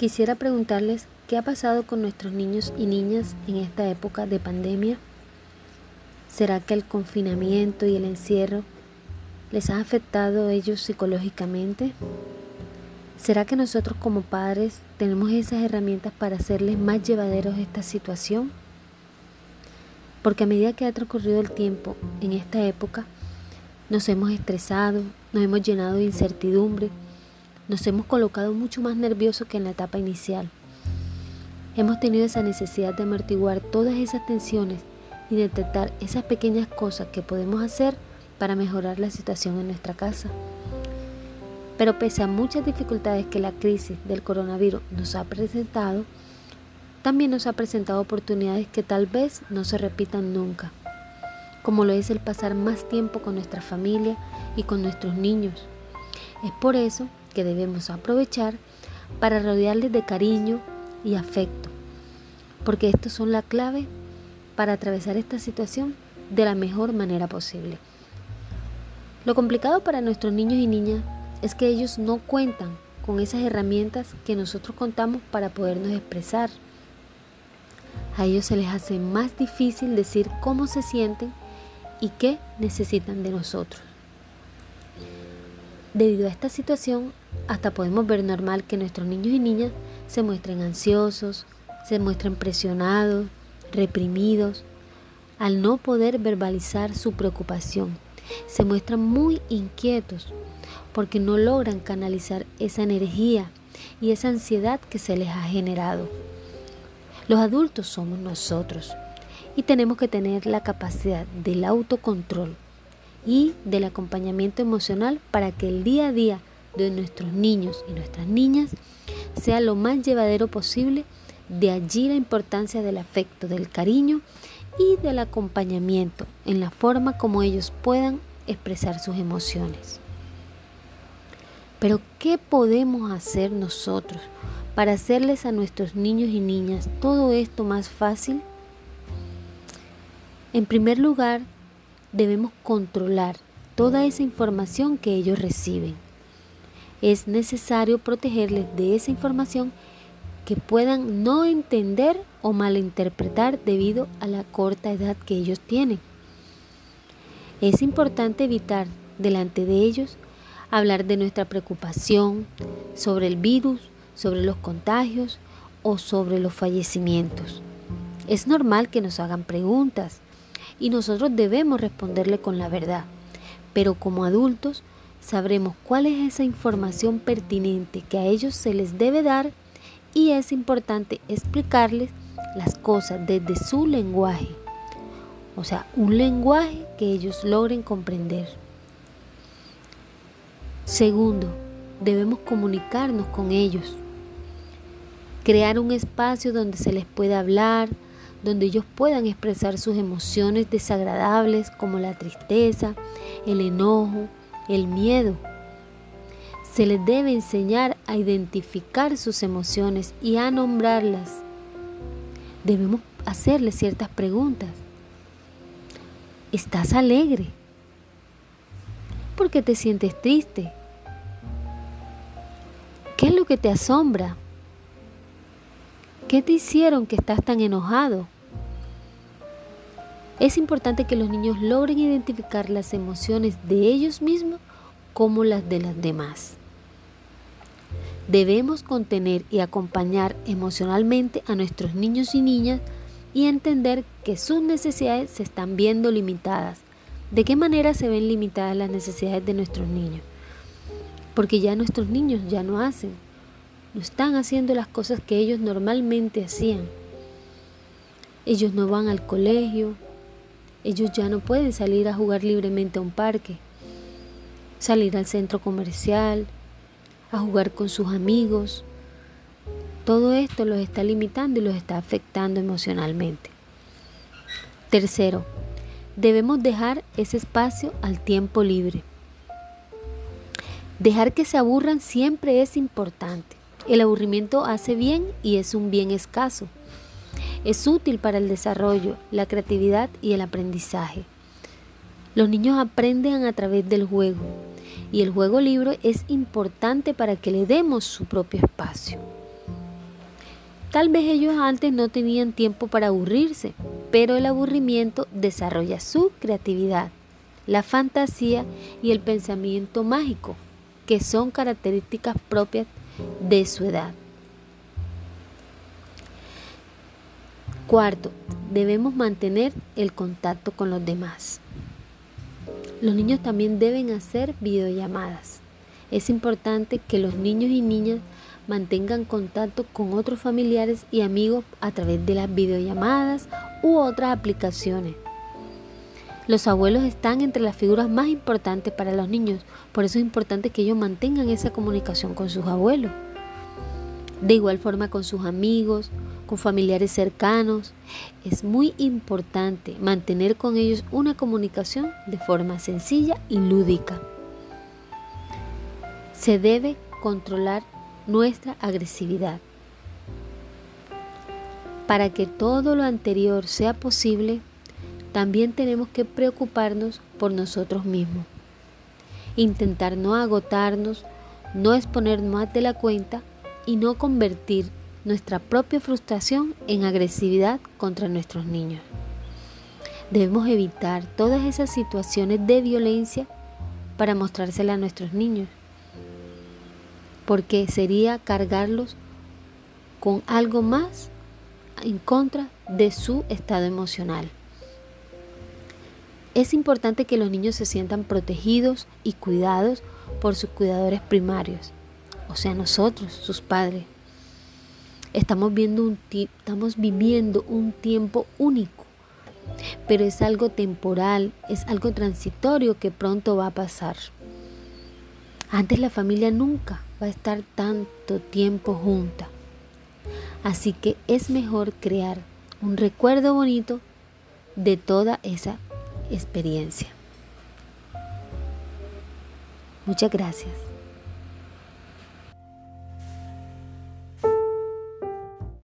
Quisiera preguntarles qué ha pasado con nuestros niños y niñas en esta época de pandemia. ¿Será que el confinamiento y el encierro les ha afectado a ellos psicológicamente? ¿Será que nosotros como padres tenemos esas herramientas para hacerles más llevaderos esta situación? Porque a medida que ha transcurrido el tiempo en esta época, nos hemos estresado, nos hemos llenado de incertidumbre, nos hemos colocado mucho más nerviosos que en la etapa inicial. Hemos tenido esa necesidad de amortiguar todas esas tensiones y detectar esas pequeñas cosas que podemos hacer para mejorar la situación en nuestra casa. Pero pese a muchas dificultades que la crisis del coronavirus nos ha presentado, también nos ha presentado oportunidades que tal vez no se repitan nunca como lo es el pasar más tiempo con nuestra familia y con nuestros niños. Es por eso que debemos aprovechar para rodearles de cariño y afecto, porque estos son la clave para atravesar esta situación de la mejor manera posible. Lo complicado para nuestros niños y niñas es que ellos no cuentan con esas herramientas que nosotros contamos para podernos expresar. A ellos se les hace más difícil decir cómo se sienten y qué necesitan de nosotros. Debido a esta situación, hasta podemos ver normal que nuestros niños y niñas se muestren ansiosos, se muestren presionados, reprimidos, al no poder verbalizar su preocupación. Se muestran muy inquietos porque no logran canalizar esa energía y esa ansiedad que se les ha generado. Los adultos somos nosotros y tenemos que tener la capacidad del autocontrol y del acompañamiento emocional para que el día a día de nuestros niños y nuestras niñas sea lo más llevadero posible. De allí la importancia del afecto, del cariño y del acompañamiento en la forma como ellos puedan expresar sus emociones. Pero ¿qué podemos hacer nosotros para hacerles a nuestros niños y niñas todo esto más fácil? En primer lugar, debemos controlar toda esa información que ellos reciben. Es necesario protegerles de esa información que puedan no entender o malinterpretar debido a la corta edad que ellos tienen. Es importante evitar delante de ellos hablar de nuestra preocupación sobre el virus, sobre los contagios o sobre los fallecimientos. Es normal que nos hagan preguntas, y nosotros debemos responderle con la verdad. Pero como adultos sabremos cuál es esa información pertinente que a ellos se les debe dar y es importante explicarles las cosas desde su lenguaje. O sea, un lenguaje que ellos logren comprender. Segundo, debemos comunicarnos con ellos. Crear un espacio donde se les pueda hablar, donde ellos puedan expresar sus emociones desagradables como la tristeza, el enojo, el miedo. Se les debe enseñar a identificar sus emociones y a nombrarlas. Debemos hacerles ciertas preguntas. ¿Estás alegre? ¿Por qué te sientes triste? ¿Qué es lo que te asombra? ¿Qué te hicieron que estás tan enojado? Es importante que los niños logren identificar las emociones de ellos mismos como las de las demás. Debemos contener y acompañar emocionalmente a nuestros niños y niñas y entender que sus necesidades se están viendo limitadas. ¿De qué manera se ven limitadas las necesidades de nuestros niños? Porque ya nuestros niños ya no hacen no están haciendo las cosas que ellos normalmente hacían. Ellos no van al colegio, ellos ya no pueden salir a jugar libremente a un parque, salir al centro comercial, a jugar con sus amigos. Todo esto los está limitando y los está afectando emocionalmente. Tercero, debemos dejar ese espacio al tiempo libre. Dejar que se aburran siempre es importante. El aburrimiento hace bien y es un bien escaso. Es útil para el desarrollo, la creatividad y el aprendizaje. Los niños aprenden a través del juego y el juego libro es importante para que le demos su propio espacio. Tal vez ellos antes no tenían tiempo para aburrirse, pero el aburrimiento desarrolla su creatividad, la fantasía y el pensamiento mágico, que son características propias de su edad. Cuarto, debemos mantener el contacto con los demás. Los niños también deben hacer videollamadas. Es importante que los niños y niñas mantengan contacto con otros familiares y amigos a través de las videollamadas u otras aplicaciones. Los abuelos están entre las figuras más importantes para los niños, por eso es importante que ellos mantengan esa comunicación con sus abuelos. De igual forma con sus amigos, con familiares cercanos. Es muy importante mantener con ellos una comunicación de forma sencilla y lúdica. Se debe controlar nuestra agresividad. Para que todo lo anterior sea posible, también tenemos que preocuparnos por nosotros mismos. Intentar no agotarnos, no exponer más de la cuenta y no convertir nuestra propia frustración en agresividad contra nuestros niños. Debemos evitar todas esas situaciones de violencia para mostrársela a nuestros niños porque sería cargarlos con algo más en contra de su estado emocional. Es importante que los niños se sientan protegidos y cuidados por sus cuidadores primarios, o sea, nosotros, sus padres. Estamos, viendo un estamos viviendo un tiempo único, pero es algo temporal, es algo transitorio que pronto va a pasar. Antes la familia nunca va a estar tanto tiempo junta. Así que es mejor crear un recuerdo bonito de toda esa experiencia. Muchas gracias.